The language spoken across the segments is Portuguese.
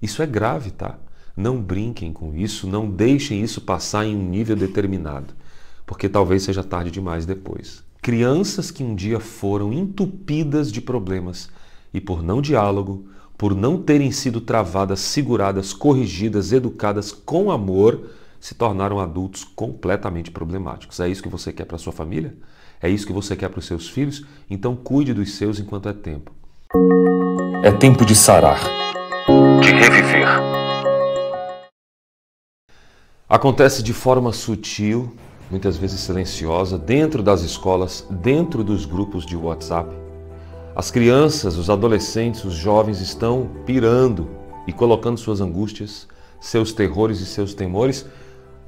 Isso é grave, tá? Não brinquem com isso, não deixem isso passar em um nível determinado, porque talvez seja tarde demais depois. Crianças que um dia foram entupidas de problemas e por não diálogo, por não terem sido travadas, seguradas, corrigidas, educadas com amor, se tornaram adultos completamente problemáticos. É isso que você quer para sua família? É isso que você quer para os seus filhos? Então cuide dos seus enquanto é tempo. É tempo de sarar, de reviver. Acontece de forma sutil, muitas vezes silenciosa, dentro das escolas, dentro dos grupos de WhatsApp. As crianças, os adolescentes, os jovens estão pirando e colocando suas angústias, seus terrores e seus temores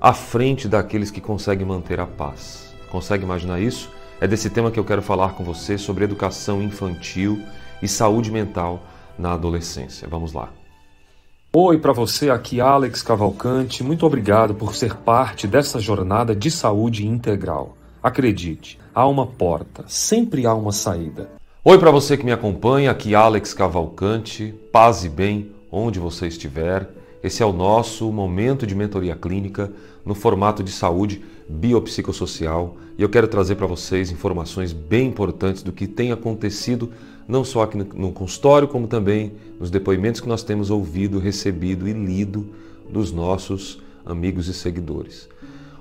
à frente daqueles que conseguem manter a paz. Consegue imaginar isso? É desse tema que eu quero falar com você sobre educação infantil e saúde mental na adolescência. Vamos lá. Oi para você, aqui Alex Cavalcante. Muito obrigado por ser parte dessa jornada de saúde integral. Acredite, há uma porta, sempre há uma saída. Oi para você que me acompanha, aqui Alex Cavalcante. Paz e bem onde você estiver. Esse é o nosso momento de mentoria clínica no formato de saúde biopsicossocial e eu quero trazer para vocês informações bem importantes do que tem acontecido não só aqui no consultório, como também nos depoimentos que nós temos ouvido, recebido e lido dos nossos amigos e seguidores.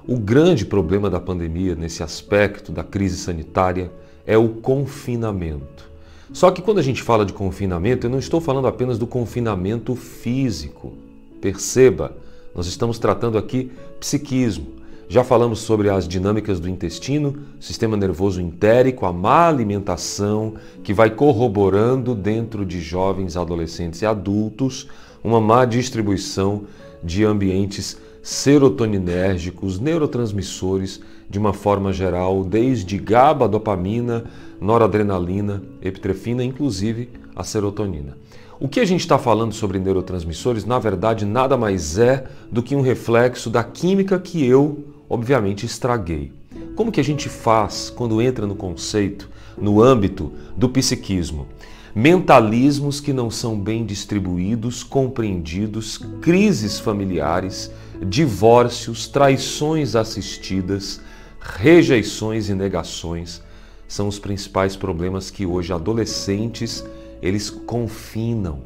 O grande problema da pandemia nesse aspecto da crise sanitária é o confinamento. Só que quando a gente fala de confinamento, eu não estou falando apenas do confinamento físico. Perceba, nós estamos tratando aqui psiquismo, já falamos sobre as dinâmicas do intestino, sistema nervoso entérico, a má alimentação que vai corroborando dentro de jovens, adolescentes e adultos uma má distribuição de ambientes serotoninérgicos, neurotransmissores de uma forma geral, desde GABA, dopamina, noradrenalina, epinefrina, inclusive a serotonina. O que a gente está falando sobre neurotransmissores, na verdade, nada mais é do que um reflexo da química que eu obviamente estraguei. Como que a gente faz quando entra no conceito, no âmbito do psiquismo? Mentalismos que não são bem distribuídos, compreendidos, crises familiares, divórcios, traições assistidas, rejeições e negações são os principais problemas que hoje adolescentes eles confinam.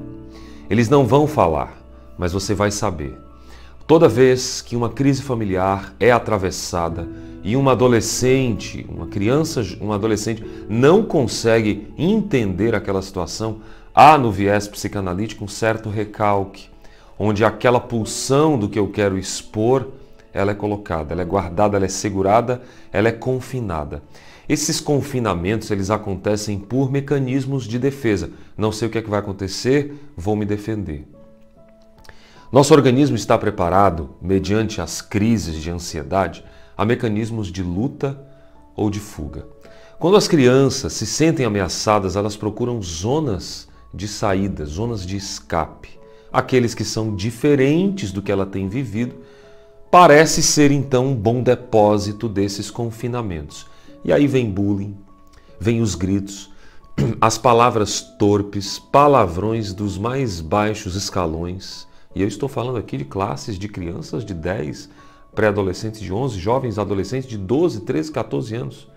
Eles não vão falar, mas você vai saber. Toda vez que uma crise familiar é atravessada e uma adolescente, uma criança, um adolescente não consegue entender aquela situação, há no viés psicanalítico um certo recalque, onde aquela pulsão do que eu quero expor, ela é colocada, ela é guardada, ela é segurada, ela é confinada. Esses confinamentos, eles acontecem por mecanismos de defesa. Não sei o que, é que vai acontecer, vou me defender. Nosso organismo está preparado, mediante as crises de ansiedade, a mecanismos de luta ou de fuga. Quando as crianças se sentem ameaçadas, elas procuram zonas de saída, zonas de escape. Aqueles que são diferentes do que ela tem vivido, parece ser então um bom depósito desses confinamentos. E aí vem bullying, vem os gritos, as palavras torpes, palavrões dos mais baixos escalões e eu estou falando aqui de classes de crianças de 10, pré-adolescentes de 11, jovens adolescentes de 12, 13, 14 anos.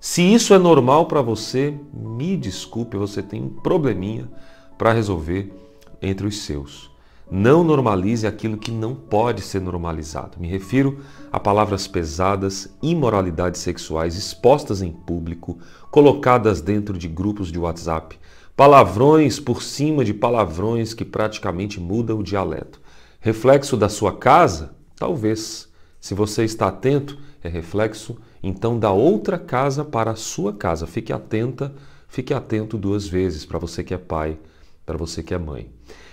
Se isso é normal para você, me desculpe, você tem um probleminha para resolver entre os seus. Não normalize aquilo que não pode ser normalizado. Me refiro a palavras pesadas, imoralidades sexuais expostas em público, colocadas dentro de grupos de WhatsApp, Palavrões por cima de palavrões que praticamente mudam o dialeto. Reflexo da sua casa? Talvez. Se você está atento, é reflexo então da outra casa para a sua casa. Fique atenta, fique atento duas vezes para você que é pai, para você que é mãe.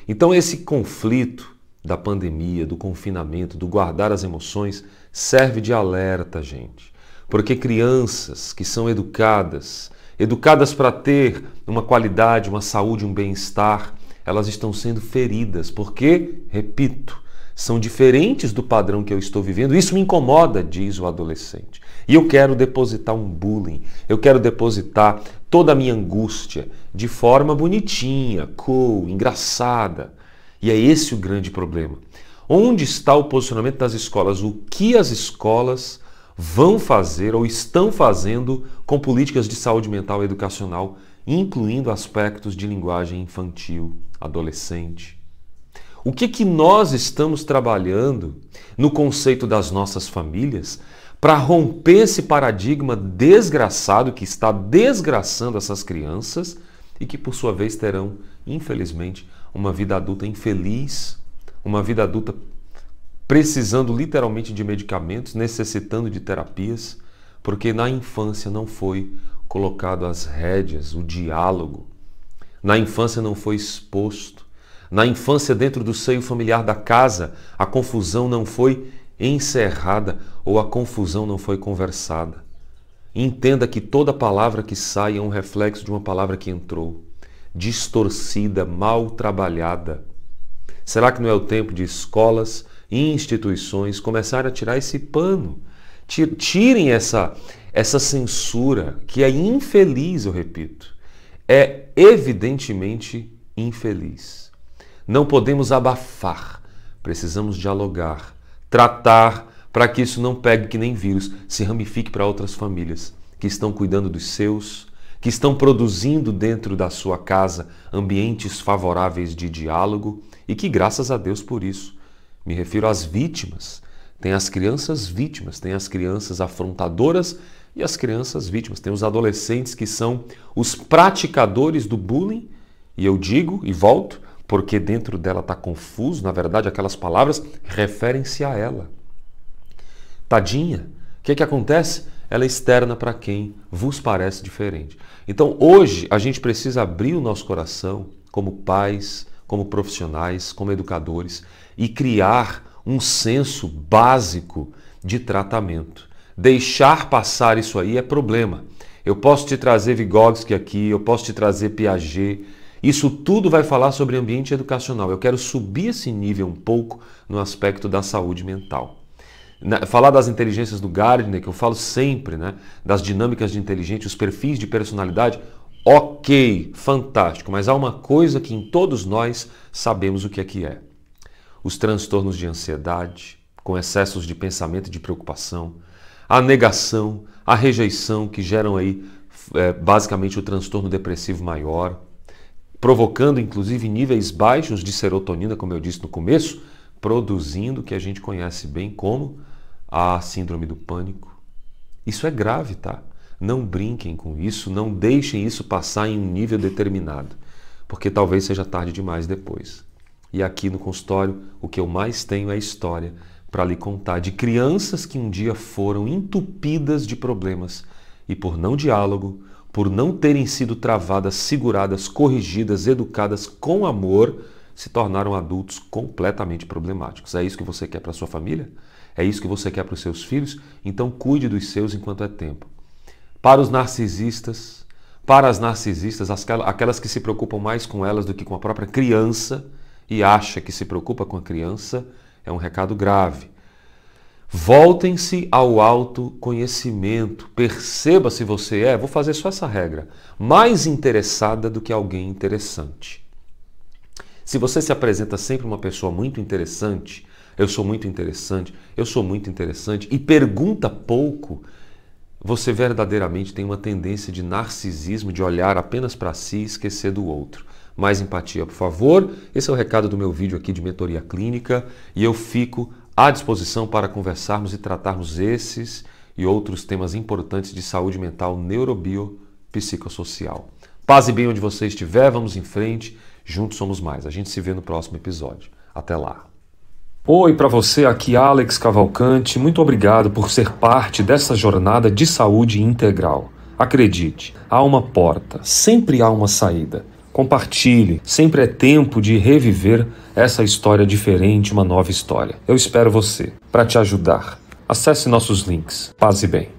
Então esse conflito da pandemia, do confinamento, do guardar as emoções, serve de alerta, gente. Porque crianças que são educadas, educadas para ter uma qualidade, uma saúde, um bem-estar, elas estão sendo feridas, porque, repito, são diferentes do padrão que eu estou vivendo. Isso me incomoda, diz o adolescente. E eu quero depositar um bullying, eu quero depositar toda a minha angústia de forma bonitinha, cool, engraçada. E é esse o grande problema. Onde está o posicionamento das escolas? O que as escolas vão fazer ou estão fazendo com políticas de saúde mental e educacional, incluindo aspectos de linguagem infantil, adolescente? O que que nós estamos trabalhando no conceito das nossas famílias para romper esse paradigma desgraçado que está desgraçando essas crianças e que por sua vez terão, infelizmente, uma vida adulta infeliz, uma vida adulta precisando literalmente de medicamentos, necessitando de terapias, porque na infância não foi colocado as rédeas, o diálogo. Na infância não foi exposto. Na infância, dentro do seio familiar da casa, a confusão não foi encerrada ou a confusão não foi conversada. Entenda que toda palavra que sai é um reflexo de uma palavra que entrou, distorcida, mal trabalhada. Será que não é o tempo de escolas instituições começarem a tirar esse pano? Tirem essa, essa censura que é infeliz, eu repito. É evidentemente infeliz. Não podemos abafar, precisamos dialogar, tratar para que isso não pegue que nem vírus, se ramifique para outras famílias que estão cuidando dos seus, que estão produzindo dentro da sua casa ambientes favoráveis de diálogo e que, graças a Deus por isso, me refiro às vítimas. Tem as crianças vítimas, tem as crianças afrontadoras e as crianças vítimas. Tem os adolescentes que são os praticadores do bullying, e eu digo e volto, porque dentro dela está confuso, na verdade, aquelas palavras referem-se a ela. Tadinha, o que, que acontece? Ela é externa para quem vos parece diferente. Então, hoje, a gente precisa abrir o nosso coração como pais, como profissionais, como educadores e criar um senso básico de tratamento. Deixar passar isso aí é problema. Eu posso te trazer Vygotsky aqui, eu posso te trazer Piaget, isso tudo vai falar sobre ambiente educacional. Eu quero subir esse nível um pouco no aspecto da saúde mental. Falar das inteligências do Gardner, que eu falo sempre, né? das dinâmicas de inteligência, os perfis de personalidade, ok, fantástico, mas há uma coisa que em todos nós sabemos o que é que é. Os transtornos de ansiedade, com excessos de pensamento e de preocupação, a negação, a rejeição que geram aí é, basicamente o transtorno depressivo maior, provocando inclusive níveis baixos de serotonina, como eu disse no começo, produzindo o que a gente conhece bem como a síndrome do pânico. Isso é grave, tá? Não brinquem com isso, não deixem isso passar em um nível determinado, porque talvez seja tarde demais depois. E aqui no consultório, o que eu mais tenho é história para lhe contar de crianças que um dia foram entupidas de problemas e por não diálogo, por não terem sido travadas, seguradas, corrigidas, educadas com amor, se tornaram adultos completamente problemáticos. É isso que você quer para sua família? É isso que você quer para os seus filhos? Então cuide dos seus enquanto é tempo. Para os narcisistas, para as narcisistas, aquelas que se preocupam mais com elas do que com a própria criança e acha que se preocupa com a criança, é um recado grave. Voltem-se ao autoconhecimento. Perceba se você é, vou fazer só essa regra, mais interessada do que alguém interessante. Se você se apresenta sempre uma pessoa muito interessante, eu sou muito interessante, eu sou muito interessante, e pergunta pouco, você verdadeiramente tem uma tendência de narcisismo, de olhar apenas para si e esquecer do outro. Mais empatia, por favor. Esse é o recado do meu vídeo aqui de mentoria clínica e eu fico à disposição para conversarmos e tratarmos esses e outros temas importantes de saúde mental, neurobio, psicossocial. Paz e bem onde você estiver, vamos em frente, juntos somos mais. A gente se vê no próximo episódio. Até lá. Oi para você, aqui Alex Cavalcante. Muito obrigado por ser parte dessa jornada de saúde integral. Acredite, há uma porta, sempre há uma saída. Compartilhe, sempre é tempo de reviver essa história diferente, uma nova história. Eu espero você para te ajudar. Acesse nossos links. Paz e bem.